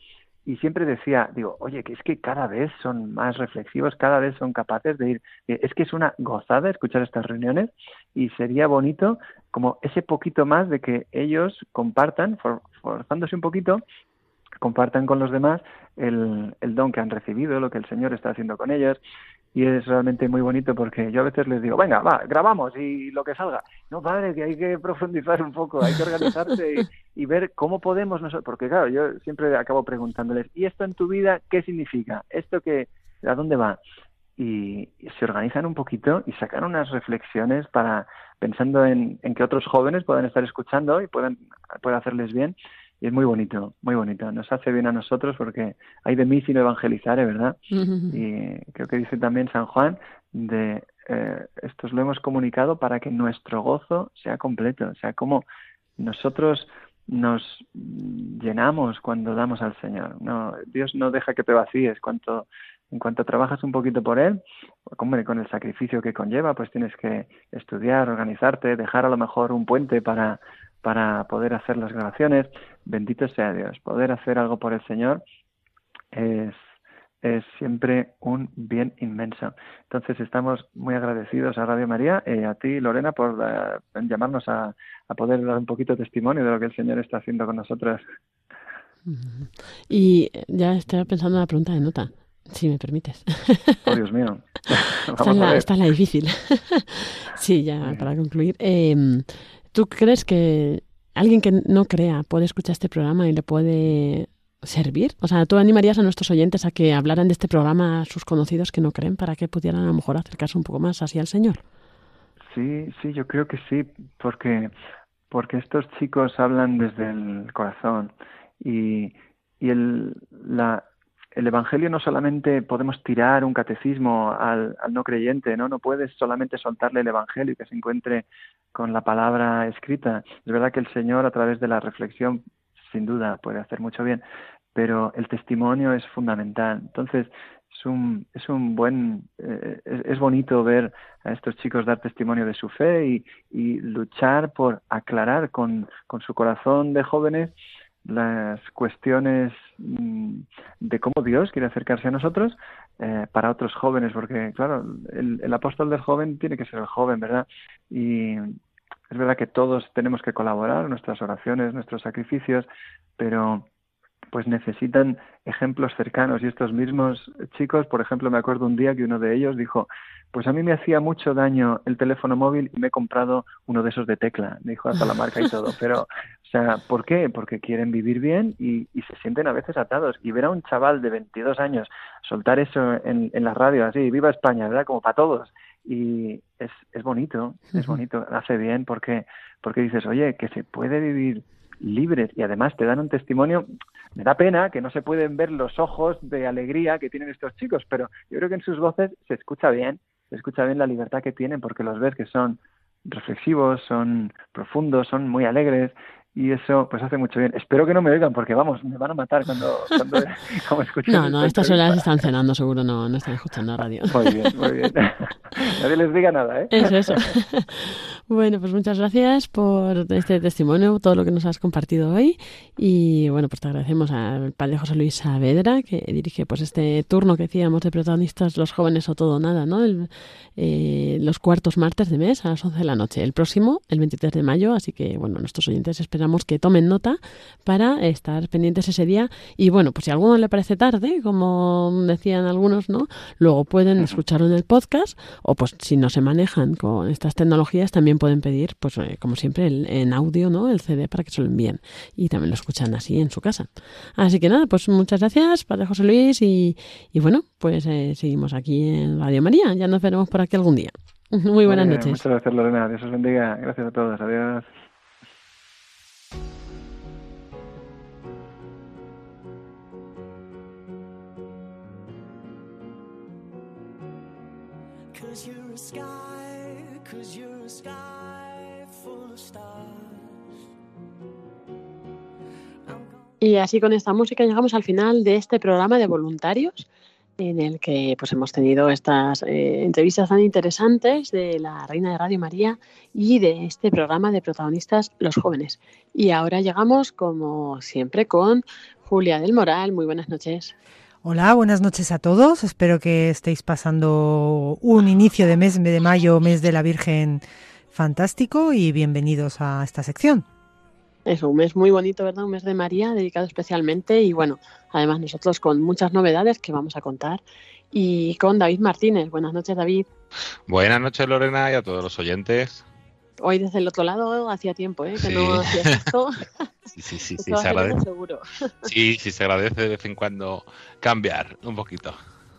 y siempre decía, digo, oye, que es que cada vez son más reflexivos, cada vez son capaces de ir, eh, es que es una gozada escuchar estas reuniones y sería bonito como ese poquito más de que ellos compartan, forzándose un poquito, compartan con los demás el, el don que han recibido, lo que el Señor está haciendo con ellos y es realmente muy bonito porque yo a veces les digo, venga, va, grabamos y lo que salga. No, padre, que hay que profundizar un poco, hay que organizarse y, ver cómo podemos nosotros, porque claro, yo siempre acabo preguntándoles, ¿y esto en tu vida qué significa? ¿Esto que, a dónde va? Y, se organizan un poquito y sacan unas reflexiones para, pensando en, en que otros jóvenes puedan estar escuchando y puedan, pueda hacerles bien y es muy bonito, muy bonito. Nos hace bien a nosotros porque hay de mí sin evangelizar, ¿verdad? Y creo que dice también San Juan de eh, esto lo hemos comunicado para que nuestro gozo sea completo, o sea, como nosotros nos llenamos cuando damos al Señor. No, Dios no deja que te vacíes. Cuanto, en cuanto trabajas un poquito por Él, con el sacrificio que conlleva, pues tienes que estudiar, organizarte, dejar a lo mejor un puente para para poder hacer las grabaciones. Bendito sea Dios. Poder hacer algo por el Señor es, es siempre un bien inmenso. Entonces estamos muy agradecidos a Radio María y a ti, Lorena, por eh, llamarnos a, a poder dar un poquito de testimonio de lo que el Señor está haciendo con nosotros. Y ya estoy pensando en la pregunta de nota, si me permites. Oh, Dios mío. esta, es la, esta, es la, difícil. sí, ya para concluir. Eh, ¿Tú crees que alguien que no crea puede escuchar este programa y le puede servir? O sea, ¿tú animarías a nuestros oyentes a que hablaran de este programa a sus conocidos que no creen para que pudieran a lo mejor acercarse un poco más así al Señor? Sí, sí, yo creo que sí, porque, porque estos chicos hablan desde el corazón y, y el, la, el Evangelio no solamente podemos tirar un catecismo al, no creyente, ¿no? No puedes solamente soltarle el Evangelio y que se encuentre con la palabra escrita. Es verdad que el Señor a través de la reflexión sin duda puede hacer mucho bien, pero el testimonio es fundamental. Entonces, es un, es un buen, eh, es, bonito ver a estos chicos dar testimonio de su fe y, y luchar por aclarar con, con su corazón de jóvenes las cuestiones mm, de cómo Dios quiere acercarse a nosotros eh, para otros jóvenes, porque claro, el, el, apóstol del joven tiene que ser el joven, ¿verdad? Y es verdad que todos tenemos que colaborar, nuestras oraciones, nuestros sacrificios, pero pues necesitan ejemplos cercanos y estos mismos chicos, por ejemplo, me acuerdo un día que uno de ellos dijo, pues a mí me hacía mucho daño el teléfono móvil y me he comprado uno de esos de tecla, me dijo hasta la marca y todo, pero, o sea, ¿por qué? Porque quieren vivir bien y, y se sienten a veces atados y ver a un chaval de 22 años soltar eso en, en la radio así, viva España, ¿verdad? Como para todos y es, es bonito, es bonito, hace bien porque, porque dices, oye, que se puede vivir libres y además te dan un testimonio. Me da pena que no se pueden ver los ojos de alegría que tienen estos chicos, pero yo creo que en sus voces se escucha bien, se escucha bien la libertad que tienen porque los ves que son reflexivos, son profundos, son muy alegres y eso pues hace mucho bien. Espero que no me oigan porque vamos, me van a matar cuando, cuando, escuchen. No, no, estas horas están cenando seguro, no, no están escuchando radio. Muy bien, muy bien. Nadie les diga nada, ¿eh? Eso, eso. Bueno, pues muchas gracias por este testimonio, todo lo que nos has compartido hoy. Y bueno, pues te agradecemos al padre José Luis Saavedra, que dirige pues este turno que decíamos de protagonistas los jóvenes o todo nada, ¿no? El, eh, los cuartos martes de mes a las 11 de la noche. El próximo, el 23 de mayo, así que bueno, nuestros oyentes esperamos que tomen nota para estar pendientes ese día. Y bueno, pues si a alguno le parece tarde, como decían algunos, ¿no? Luego pueden escucharlo en el podcast o pues si no se manejan con estas tecnologías también pueden pedir, pues eh, como siempre, en audio, ¿no? El CD para que se lo envíen. Y también lo escuchan así en su casa. Así que nada, pues muchas gracias, Padre José Luis. Y, y bueno, pues eh, seguimos aquí en Radio María. Ya nos veremos por aquí algún día. Muy buenas noches. Muchas gracias, Lorena. Dios os bendiga. Gracias a todos. Adiós. Y así con esta música llegamos al final de este programa de voluntarios en el que pues hemos tenido estas eh, entrevistas tan interesantes de la Reina de Radio María y de este programa de protagonistas los jóvenes. Y ahora llegamos como siempre con Julia del Moral. Muy buenas noches. Hola, buenas noches a todos. Espero que estéis pasando un inicio de mes de mayo, mes de la Virgen fantástico y bienvenidos a esta sección. Es un mes muy bonito, ¿verdad? Un mes de María dedicado especialmente y bueno, además nosotros con muchas novedades que vamos a contar y con David Martínez. Buenas noches, David. Buenas noches, Lorena, y a todos los oyentes. Hoy desde el otro lado hacía tiempo, ¿eh? Que Sí. no hacías esto. Sí, sí, sí, sí, se agradece. seguro. Sí, sí, se agradece de vez en cuando cambiar un poquito.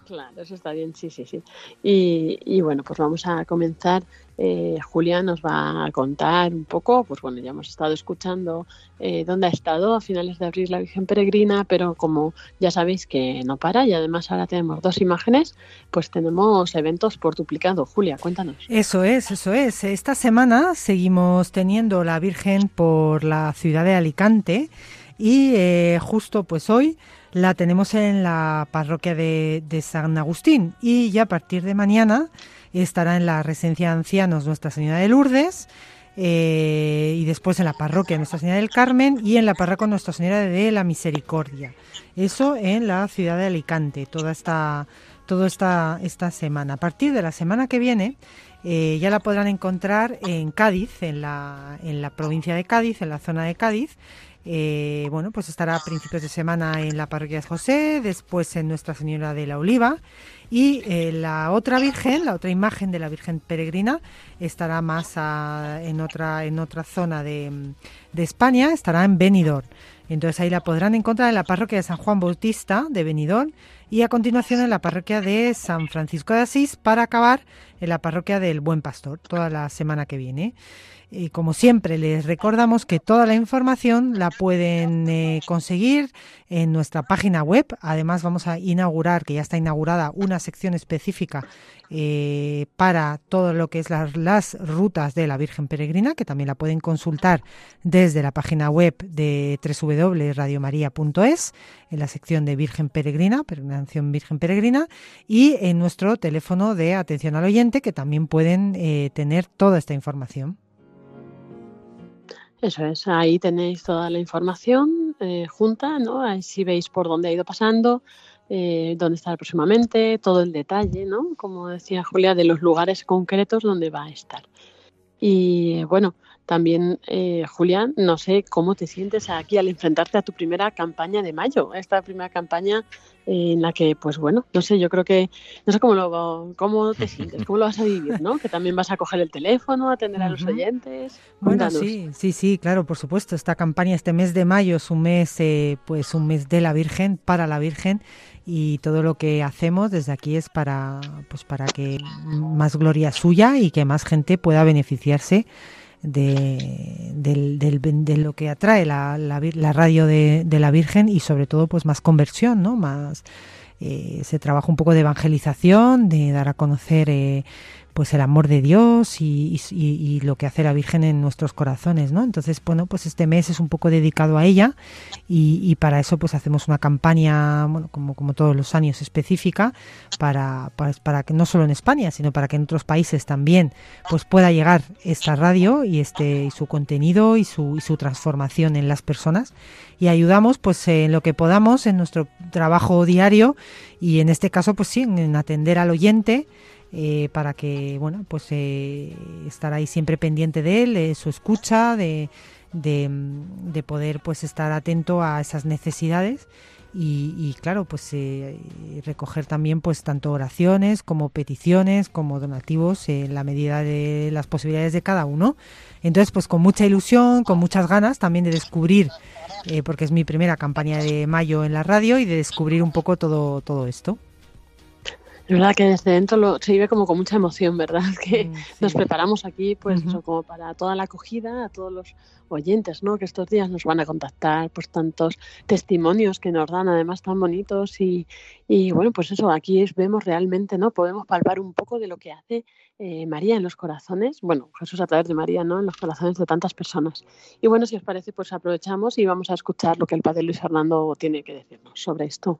Claro, eso está bien, sí, sí, sí. Y, y bueno, pues vamos a comenzar. Eh, Julia nos va a contar un poco, pues bueno, ya hemos estado escuchando eh, dónde ha estado a finales de abril la Virgen Peregrina, pero como ya sabéis que no para y además ahora tenemos dos imágenes, pues tenemos eventos por duplicado. Julia, cuéntanos. Eso es, eso es. Esta semana seguimos teniendo la Virgen por la ciudad de Alicante y eh, justo pues hoy la tenemos en la parroquia de, San Agustín y ya a partir de mañana estará en la residencia de ancianos Nuestra Señora de Lourdes eh, y después en la parroquia Nuestra Señora del Carmen y en la parroquia Nuestra Señora de la Misericordia. Eso en la ciudad de Alicante, toda esta, toda esta, esta semana. A partir de la semana que viene eh, ya la podrán encontrar en Cádiz, en la, en la provincia de Cádiz, en la zona de Cádiz. Eh, bueno, pues estará a principios de semana en la parroquia de José, después en Nuestra Señora de la Oliva y eh, la otra Virgen, la otra imagen de la Virgen Peregrina estará más a- en otra en otra zona de, de España, estará en Benidorm. Entonces ahí la podrán encontrar en la parroquia de San Juan Bautista de Benidorm y a continuación en la parroquia de San Francisco de Asís para acabar en la parroquia del Buen Pastor toda la semana que viene. Y como siempre les recordamos que toda la información la pueden eh, conseguir en nuestra página web. Además vamos a inaugurar, que ya está inaugurada, una sección específica eh, para todo lo que es las, las rutas de la Virgen Peregrina, que también la pueden consultar desde la página web de www.radiomaria.es, en la sección de Virgen Peregrina, peregrinación Virgen Peregrina, y en nuestro teléfono de atención al oyente, que también pueden eh, tener toda esta información. Eso es, ahí tenéis toda la información eh, junta, ¿no? Ahí sí veis por dónde ha ido pasando, eh, dónde estará próximamente, todo el detalle, ¿no? Como decía Julia, de los lugares concretos donde va a estar. Y bueno, también, eh, Julián, no sé cómo te sientes aquí al enfrentarte a tu primera campaña de mayo, esta primera campaña eh, en la que, pues bueno, no sé, yo creo que, no sé cómo, lo, cómo te sientes, cómo lo vas a vivir, ¿no? Que también vas a coger el teléfono, atender a los oyentes. Bueno, Cuéntanos. sí, sí, sí, claro, por supuesto. Esta campaña, este mes de mayo es un mes, eh, pues un mes de la Virgen, para la Virgen, y todo lo que hacemos desde aquí es para, pues para que más gloria suya y que más gente pueda beneficiarse de, del- del- de lo que atrae la, la radio de, de la Virgen y sobre todo pues más conversión, ¿no? Más eh, se trabaja un poco de evangelización, de dar a conocer eh, pues el amor de Dios y, y- lo que hace la Virgen en nuestros corazones, ¿no? Entonces, bueno, pues este mes es un poco dedicado a ella y, para eso pues hacemos una campaña, bueno, como, todos los años específica para, para, para que no solo en España, sino para que en otros países también pues pueda llegar esta radio y este y su contenido y su, y su transformación en las personas y ayudamos pues en lo que podamos en nuestro trabajo diario y en este caso pues sí en atender al oyente eh, para que bueno pues eh, estar ahí siempre pendiente de él de su escucha de, de, mm, de poder pues estar atento a esas necesidades y, y, claro pues eh, recoger también pues tanto oraciones como peticiones como donativos en la medida de las posibilidades de cada uno. Entonces pues con mucha ilusión con muchas ganas también de descubrir eh, porque es mi primera campaña de mayo en la radio y de descubrir un poco todo todo esto Es verdad que desde dentro lo, se vive como con mucha emoción, ¿verdad? Que Mm, nos preparamos aquí, pues eso, como para toda la acogida, a todos los oyentes, ¿no? Que estos días nos van a contactar, pues tantos testimonios que nos dan, además tan bonitos y, y bueno, pues eso, aquí es- vemos realmente, ¿no? Podemos palpar un poco de lo que hace eh, María en los corazones, bueno, Jesús a través de María, ¿no? En los corazones de tantas personas. Y bueno, si os parece, pues aprovechamos y vamos a escuchar lo que el Padre Luis Fernando tiene que decirnos sobre esto.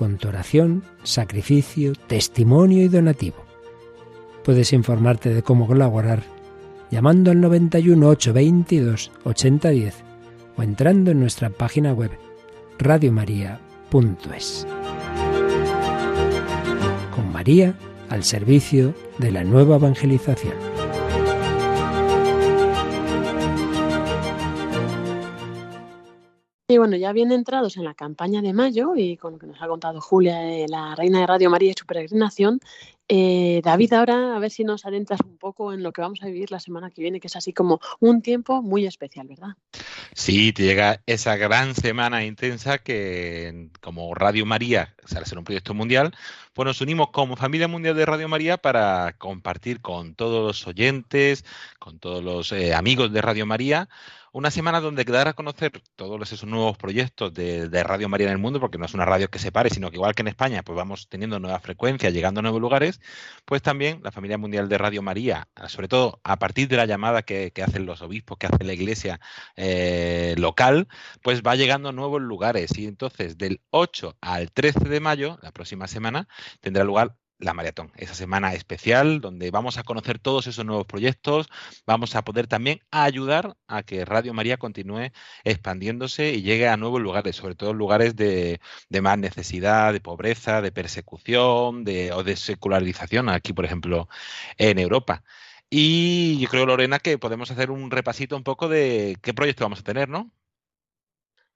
con tu oración, sacrificio, testimonio y donativo. Puedes informarte de cómo colaborar llamando al 91 822 8010 o entrando en nuestra página web radiomaria.es. Con María al servicio de la nueva evangelización. Y bueno, ya bien entrados en la campaña de mayo y con lo que nos ha contado Julia, de la reina de Radio María y su peregrinación, eh, David, ahora a ver si nos adentras un poco en lo que vamos a vivir la semana que viene, que es así como un tiempo muy especial, ¿verdad? Sí, te llega esa gran semana intensa que como Radio María, o sea, al ser un proyecto mundial, pues nos unimos como familia mundial de Radio María para compartir con todos los oyentes, con todos los eh, amigos de Radio María, una semana donde dar a conocer todos esos nuevos proyectos de, Radio María en el mundo, porque no es una radio que se pare, sino que igual que en España, pues vamos teniendo nuevas frecuencias, llegando a nuevos lugares, pues también la familia mundial de Radio María, sobre todo a partir de la llamada que, que hacen los obispos, que hace la iglesia eh, local, pues va llegando a nuevos lugares. Y entonces del 8 al 13 de mayo, la próxima semana, tendrá lugar la maratón, esa semana especial donde vamos a conocer todos esos nuevos proyectos, vamos a poder también ayudar a que Radio María continúe expandiéndose y llegue a nuevos lugares, sobre todo lugares de, de más necesidad, de pobreza, de persecución de, o de secularización, aquí por ejemplo en Europa. Y yo creo, Lorena, que podemos hacer un repasito un poco de qué proyecto vamos a tener, ¿no?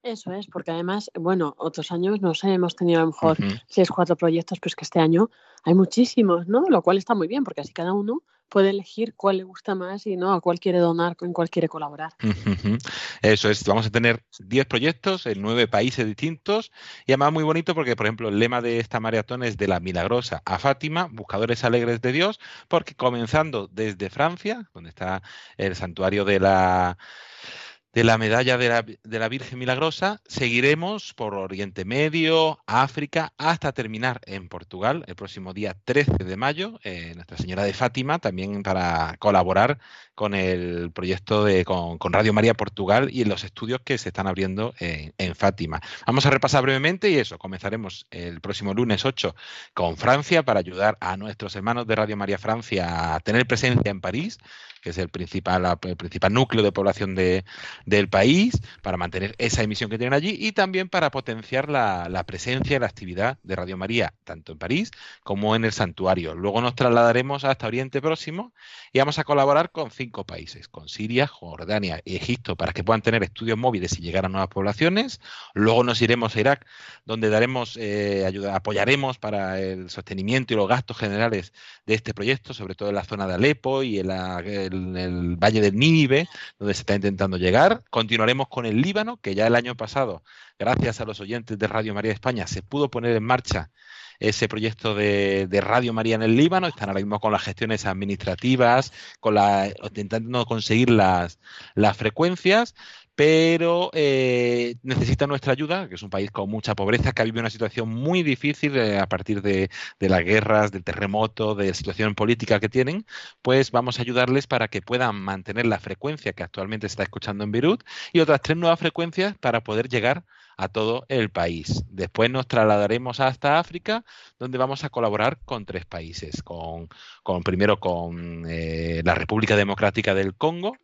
Eso es, porque además, bueno, otros años, no sé, hemos tenido a lo mejor uh -huh. seis, cuatro proyectos, pero es que este año hay muchísimos, ¿no? Lo cual está muy bien, porque así cada uno puede elegir cuál le gusta más y no a cuál quiere donar, con cuál quiere colaborar. Uh -huh. Eso es, vamos a tener 10 proyectos en nueve países distintos y además muy bonito porque, por ejemplo, el lema de esta maratón es de la milagrosa a Fátima, buscadores alegres de Dios, porque comenzando desde Francia, donde está el santuario de la de la medalla de la, Virgen Milagrosa, seguiremos por Oriente Medio, África, hasta terminar en Portugal el próximo día 13 de mayo, eh, Nuestra Señora de Fátima, también para colaborar con el proyecto de con, con Radio María Portugal y en los estudios que se están abriendo en, en, Fátima. Vamos a repasar brevemente y eso, comenzaremos el próximo lunes 8 con Francia para ayudar a nuestros hermanos de Radio María Francia a tener presencia en París, que es el principal, el principal núcleo de población de, del país, para mantener esa emisión que tienen allí y también para potenciar la, presencia y la actividad de Radio María, tanto en París como en el santuario. Luego nos trasladaremos hasta Oriente Próximo y vamos a colaborar con cinco países, con Siria, Jordania y Egipto, para que puedan tener estudios móviles y llegar a nuevas poblaciones. Luego nos iremos a Irak, donde daremos eh, ayuda, apoyaremos para el sostenimiento y los gastos generales de este proyecto, sobre todo en la zona de Alepo y en la, el, el Valle del Nínive, donde se está intentando llegar. Continuaremos con el Líbano, que ya el año pasado, gracias a los oyentes de Radio María de España, se pudo poner en marcha ese proyecto de, de, Radio María en el Líbano. Están ahora mismo con las gestiones administrativas, con la, intentando conseguir las, las frecuencias. Pero eh, necesita nuestra ayuda, que es un país con mucha pobreza, que ha vivido una situación muy difícil eh, a partir de, las guerras, del terremoto, de la situación política que tienen, pues vamos a ayudarles para que puedan mantener la frecuencia que actualmente está escuchando en Beirut y otras tres nuevas frecuencias para poder llegar a todo el país. Después nos trasladaremos hasta África, donde vamos a colaborar con tres países, con, con primero con eh, la República Democrática del Congo,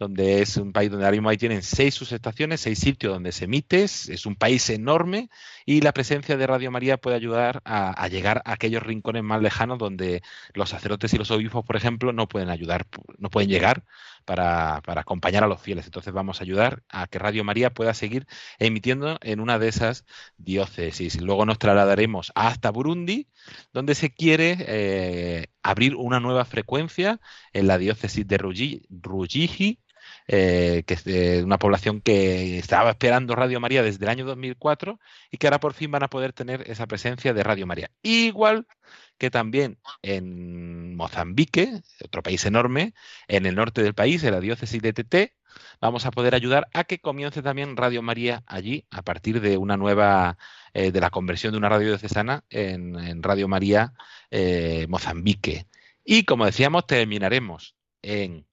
donde es un país donde ahora mismo ahí tienen seis subestaciones, seis sitios donde se emite, es un país enorme y la presencia de Radio María puede ayudar a, a, llegar a aquellos rincones más lejanos donde los sacerdotes y los obispos, por ejemplo, no pueden ayudar, no pueden llegar para, para, acompañar a los fieles. Entonces vamos a ayudar a que Radio María pueda seguir emitiendo en una de esas diócesis. Luego nos trasladaremos hasta Burundi, donde se quiere eh, abrir una nueva frecuencia en la diócesis de Rujiji, eh, que es una población que estaba esperando Radio María desde el año 2004 y que ahora por fin van a poder tener esa presencia de Radio María. Igual que también en Mozambique, otro país enorme, en el norte del país, en la diócesis de TT, vamos a poder ayudar a que comience también Radio María allí a partir de una nueva, eh, de la conversión de una radio diocesana en, en Radio María eh, Mozambique. Y como decíamos, terminaremos en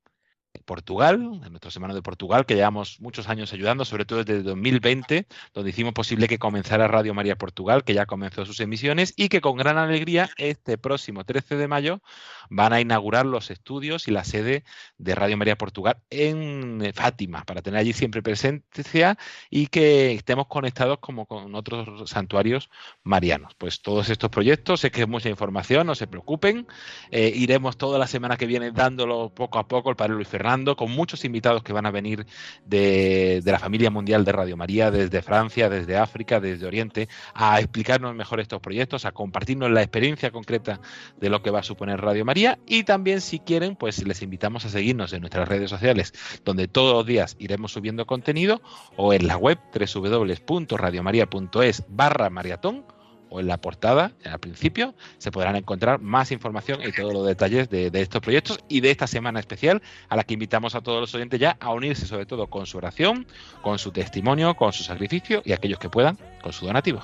Portugal, nuestra semana de Portugal, que llevamos muchos años ayudando, sobre todo desde 2020, donde hicimos posible que comenzara Radio María Portugal, que ya comenzó sus emisiones y que con gran alegría este próximo 13 de mayo van a inaugurar los estudios y la sede de Radio María Portugal en Fátima, para tener allí siempre presencia y que estemos conectados como con otros santuarios marianos. Pues todos estos proyectos, sé que es mucha información, no se preocupen, eh, iremos toda la semana que viene dándolo poco a poco el Padre Luis Con muchos invitados que van a venir de, de la familia mundial de Radio María, desde Francia, desde África, desde Oriente, a explicarnos mejor estos proyectos, a compartirnos la experiencia concreta de lo que va a suponer Radio María. Y también si quieren, pues les invitamos a seguirnos en nuestras redes sociales, donde todos los días iremos subiendo contenido, o en la web www.radiomaria.es barra maratón, o en la portada, al principio, se podrán encontrar más información y todos los detalles de, de, estos proyectos y de esta semana especial a la que invitamos a todos los oyentes ya a unirse sobre todo con su oración, con su testimonio, con su sacrificio y aquellos que puedan con su donativo.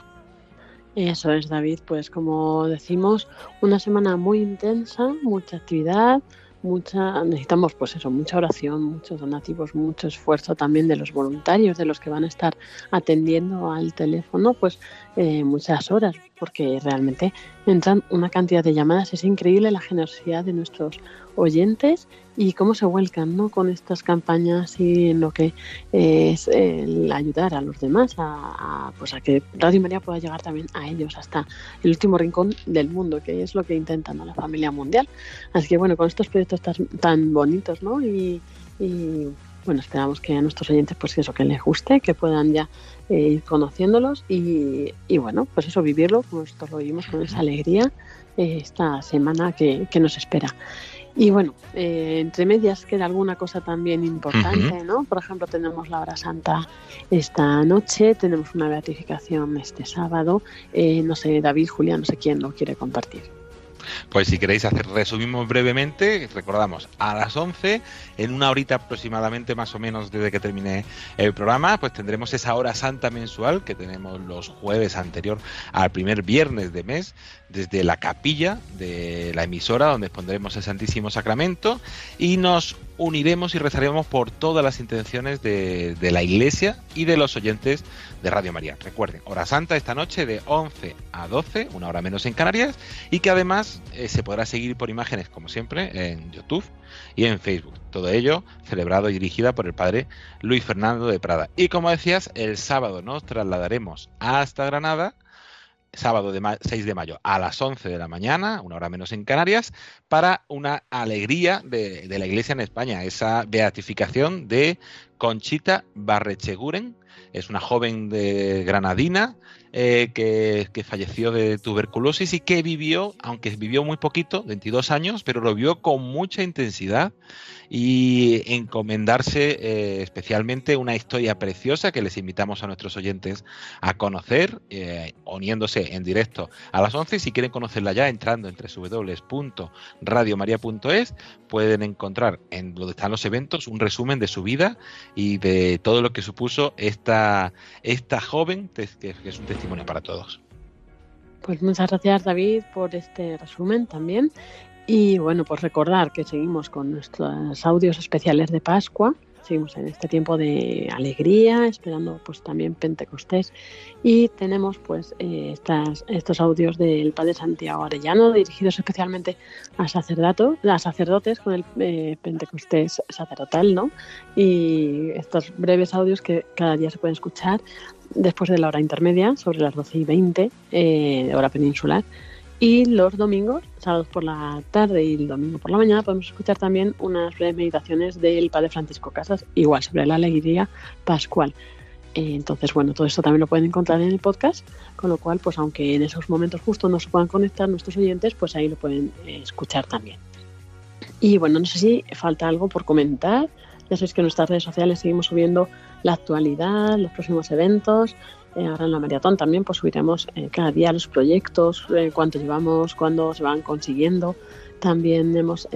Eso es, David. Pues como decimos, una semana muy intensa, mucha actividad, mucha necesitamos pues eso mucha oración muchos donativos mucho esfuerzo también de los voluntarios de los que van a estar atendiendo al teléfono pues eh, muchas horas porque realmente entran una cantidad de llamadas es increíble la generosidad de nuestros oyentes y cómo se vuelcan ¿no? con estas campañas y en lo que es el ayudar a los demás a, a, pues a que Radio María pueda llegar también a ellos hasta el último rincón del mundo que es lo que intentan ¿no? la familia mundial así que bueno con estos proyectos tan, tan bonitos ¿no? y, y bueno, esperamos que a nuestros oyentes, pues eso, que les guste, que puedan ya eh, ir conociéndolos y, y, bueno, pues eso, vivirlo, como nosotros lo vivimos con esa alegría eh, esta semana que, que, nos espera. Y bueno, eh, entre medias queda alguna cosa también importante, uh -huh. ¿no? Por ejemplo, tenemos la hora santa esta noche, tenemos una beatificación este sábado. Eh, no sé, David, Julián, no sé quién lo quiere compartir. Pues si queréis hacer, resumimos brevemente, recordamos, a las 11, en una horita aproximadamente, más o menos desde que termine el programa, pues tendremos esa hora santa mensual que tenemos los jueves anterior al primer viernes de mes, desde la capilla de la emisora, donde pondremos el Santísimo Sacramento, y nos uniremos y rezaremos por todas las intenciones de, de, la Iglesia y de los oyentes de Radio María. Recuerden, hora santa esta noche de 11 a 12, una hora menos en Canarias, y que además eh, se podrá seguir por imágenes, como siempre, en YouTube y en Facebook. Todo ello celebrado y dirigida por el padre Luis Fernando de Prada. Y como decías, el sábado nos trasladaremos hasta Granada sábado de 6 de mayo a las 11 de la mañana, una hora menos en Canarias, para una alegría de, de la Iglesia en España, esa beatificación de Conchita Barrecheguren, es una joven de granadina eh, que, que, falleció de tuberculosis y que vivió, aunque vivió muy poquito, 22 años, pero lo vivió con mucha intensidad y encomendarse eh, especialmente una historia preciosa que les invitamos a nuestros oyentes a conocer, eh, uniéndose en directo a las 11. Si quieren conocerla ya, entrando en www.radiomaria.es, pueden encontrar en donde están los eventos un resumen de su vida y de todo lo que supuso esta, esta joven, que es un testimonio para todos. Pues muchas gracias David por este resumen también y bueno, pues recordar que seguimos con nuestros audios especiales de Pascua, seguimos en este tiempo de alegría, esperando pues también Pentecostés y tenemos pues eh, estas, estos audios del Padre Santiago Arellano dirigidos especialmente a, sacerdato, a sacerdotes con el eh, Pentecostés sacerdotal, ¿no? Y estos breves audios que cada día se pueden escuchar después de la hora intermedia, sobre las 12 y 20, eh, hora peninsular y los domingos, sábados por la tarde y el domingo por la mañana, podemos escuchar también unas breves meditaciones del Padre Francisco Casas, igual sobre la alegría pascual. Eh, entonces, bueno, todo esto también lo pueden encontrar en el podcast, con lo cual, pues aunque en esos momentos justo no se puedan conectar nuestros oyentes, pues ahí lo pueden eh, escuchar también. Y bueno, no sé si falta algo por comentar. Ya sabéis que en nuestras redes sociales seguimos subiendo la actualidad, los próximos eventos, eh, ahora en la maratón también pues subiremos eh, cada día los proyectos, eh, cuánto llevamos, cuándo se van consiguiendo. También hemos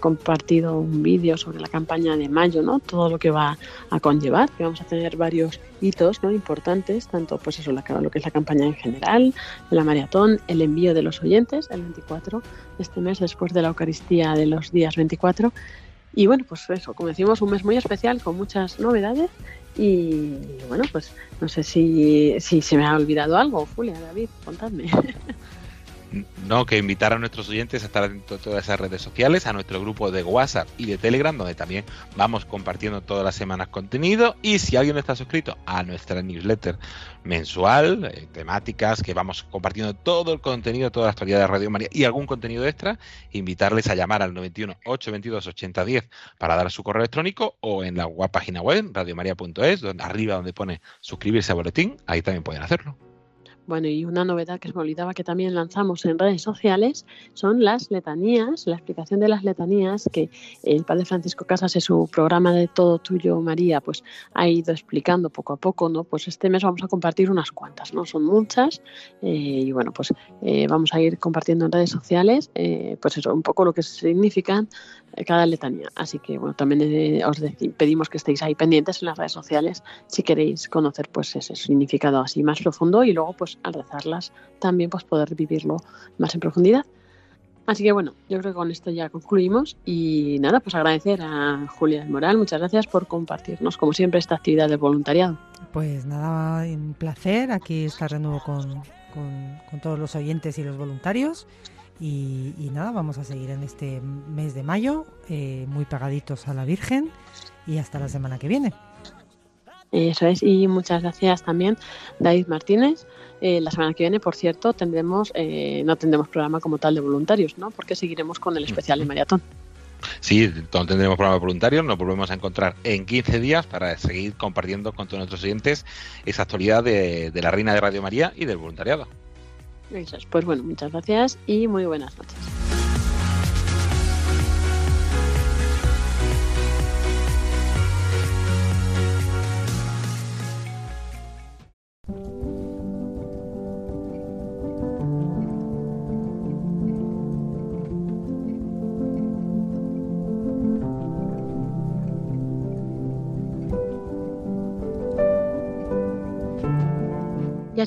compartido un vídeo sobre la campaña de mayo, ¿no? Todo lo que va a conllevar, que vamos a tener varios hitos ¿no? importantes, tanto pues eso, la, lo que es la campaña en general, la maratón, el envío de los oyentes, el 24 de este mes, después de la Eucaristía de los días 24. Y bueno, pues eso, como decimos, un mes muy especial con muchas novedades y bueno, pues no sé si, si se me ha olvidado algo, Julia, David, contadme. No, que invitar a nuestros oyentes a estar dentro de todas esas redes sociales, a nuestro grupo de WhatsApp y de Telegram, donde también vamos compartiendo todas las semanas contenido. Y si alguien no está suscrito a nuestra newsletter mensual, eh, temáticas, que vamos compartiendo todo el contenido, toda la actualidad de Radio María y algún contenido extra, invitarles a llamar al 91 822 8010 para dar su correo electrónico o en la página web radiomaria.es, donde arriba donde pone suscribirse a boletín, ahí también pueden hacerlo. Bueno, y una novedad que se me olvidaba que también lanzamos en redes sociales son las letanías, la explicación de las letanías que el Padre Francisco Casas en su programa de Todo Tuyo María pues ha ido explicando poco a poco, ¿no? Pues este mes vamos a compartir unas cuantas, ¿no? Son muchas eh, y bueno, pues eh, vamos a ir compartiendo en redes sociales eh, pues eso, un poco lo que significan cada letanía. Así que bueno, también os pedimos que estéis ahí pendientes en las redes sociales si queréis conocer pues ese significado así más profundo y luego pues al rezarlas también pues poder vivirlo más en profundidad. Así que bueno, yo creo que con esto ya concluimos y nada, pues agradecer a Julia Moral, muchas gracias por compartirnos como siempre esta actividad de voluntariado. Pues nada, un placer aquí estar de nuevo con, con, todos los oyentes y los voluntarios y, nada, vamos a seguir en este mes de mayo eh, muy pegaditos a la Virgen y hasta la semana que viene. Eso es, y muchas gracias también, David Martínez. Eh, la semana que viene, por cierto, tendremos, eh, no tendremos programa como tal de voluntarios, ¿no? Porque seguiremos con el especial de maratón. Sí, tendremos programa de voluntarios, nos volvemos a encontrar en 15 días para seguir compartiendo con todos nuestros oyentes esa actualidad de, de la Reina de Radio María y del voluntariado. Pues bueno, muchas gracias y muy buenas noches.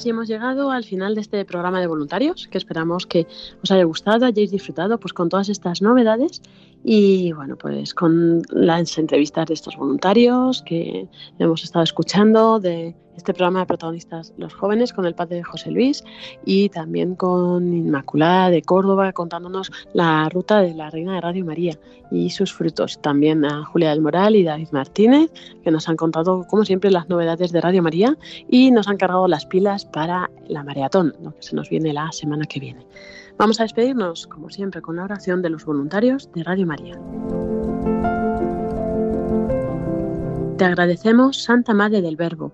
Así hemos llegado al final de este programa de voluntarios, que esperamos que os haya gustado, hayáis disfrutado pues con todas estas novedades. Y bueno, pues con las entrevistas de estos voluntarios que hemos estado escuchando, de este programa de protagonistas los jóvenes con el padre José Luis y también con Inmaculada de Córdoba contándonos la ruta de la Reina de Radio María y sus frutos. También a Julia del Moral y David Martínez que nos han contado como siempre las novedades de Radio María y nos han cargado las pilas para la maratón, lo que se nos viene la semana que viene. Vamos a despedirnos, como siempre, con la oración de los voluntarios de Radio María. Te agradecemos, Santa Madre del Verbo,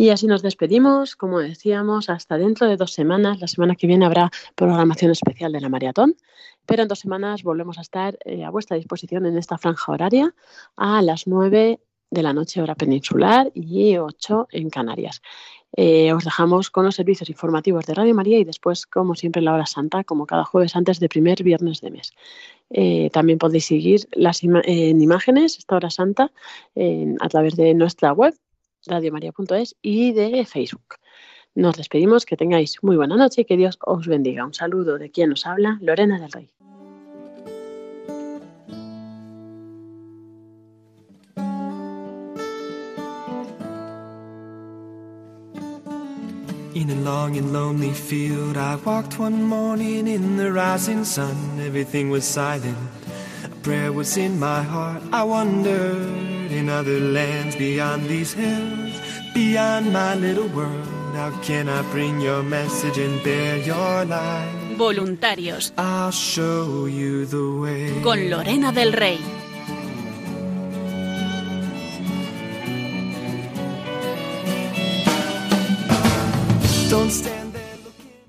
Y así nos despedimos, como decíamos, hasta dentro de dos semanas. La semana que viene habrá programación especial de la maratón, pero en dos semanas volvemos a estar eh, a vuestra disposición en esta franja horaria a las nueve de la noche hora peninsular y ocho en Canarias. Eh, os dejamos con los servicios informativos de Radio María y después, como siempre, la hora santa, como cada jueves antes de primer viernes de mes. Eh, también podéis seguir las en imágenes, esta hora santa, a través de nuestra web radiomaria.es y de Facebook. Nos despedimos, que tengáis muy buena noche y que Dios os bendiga. Un saludo de quien nos habla, Lorena del Rey. In a long and lonely field, I walked one morning in the rising sun. Everything was silent. A prayer was in my heart. I wondered in other lands beyond these hills, beyond my little world. How can I bring your message and bear your light? Voluntarios. I'll show you the way. Con Lorena del Rey. Don't stay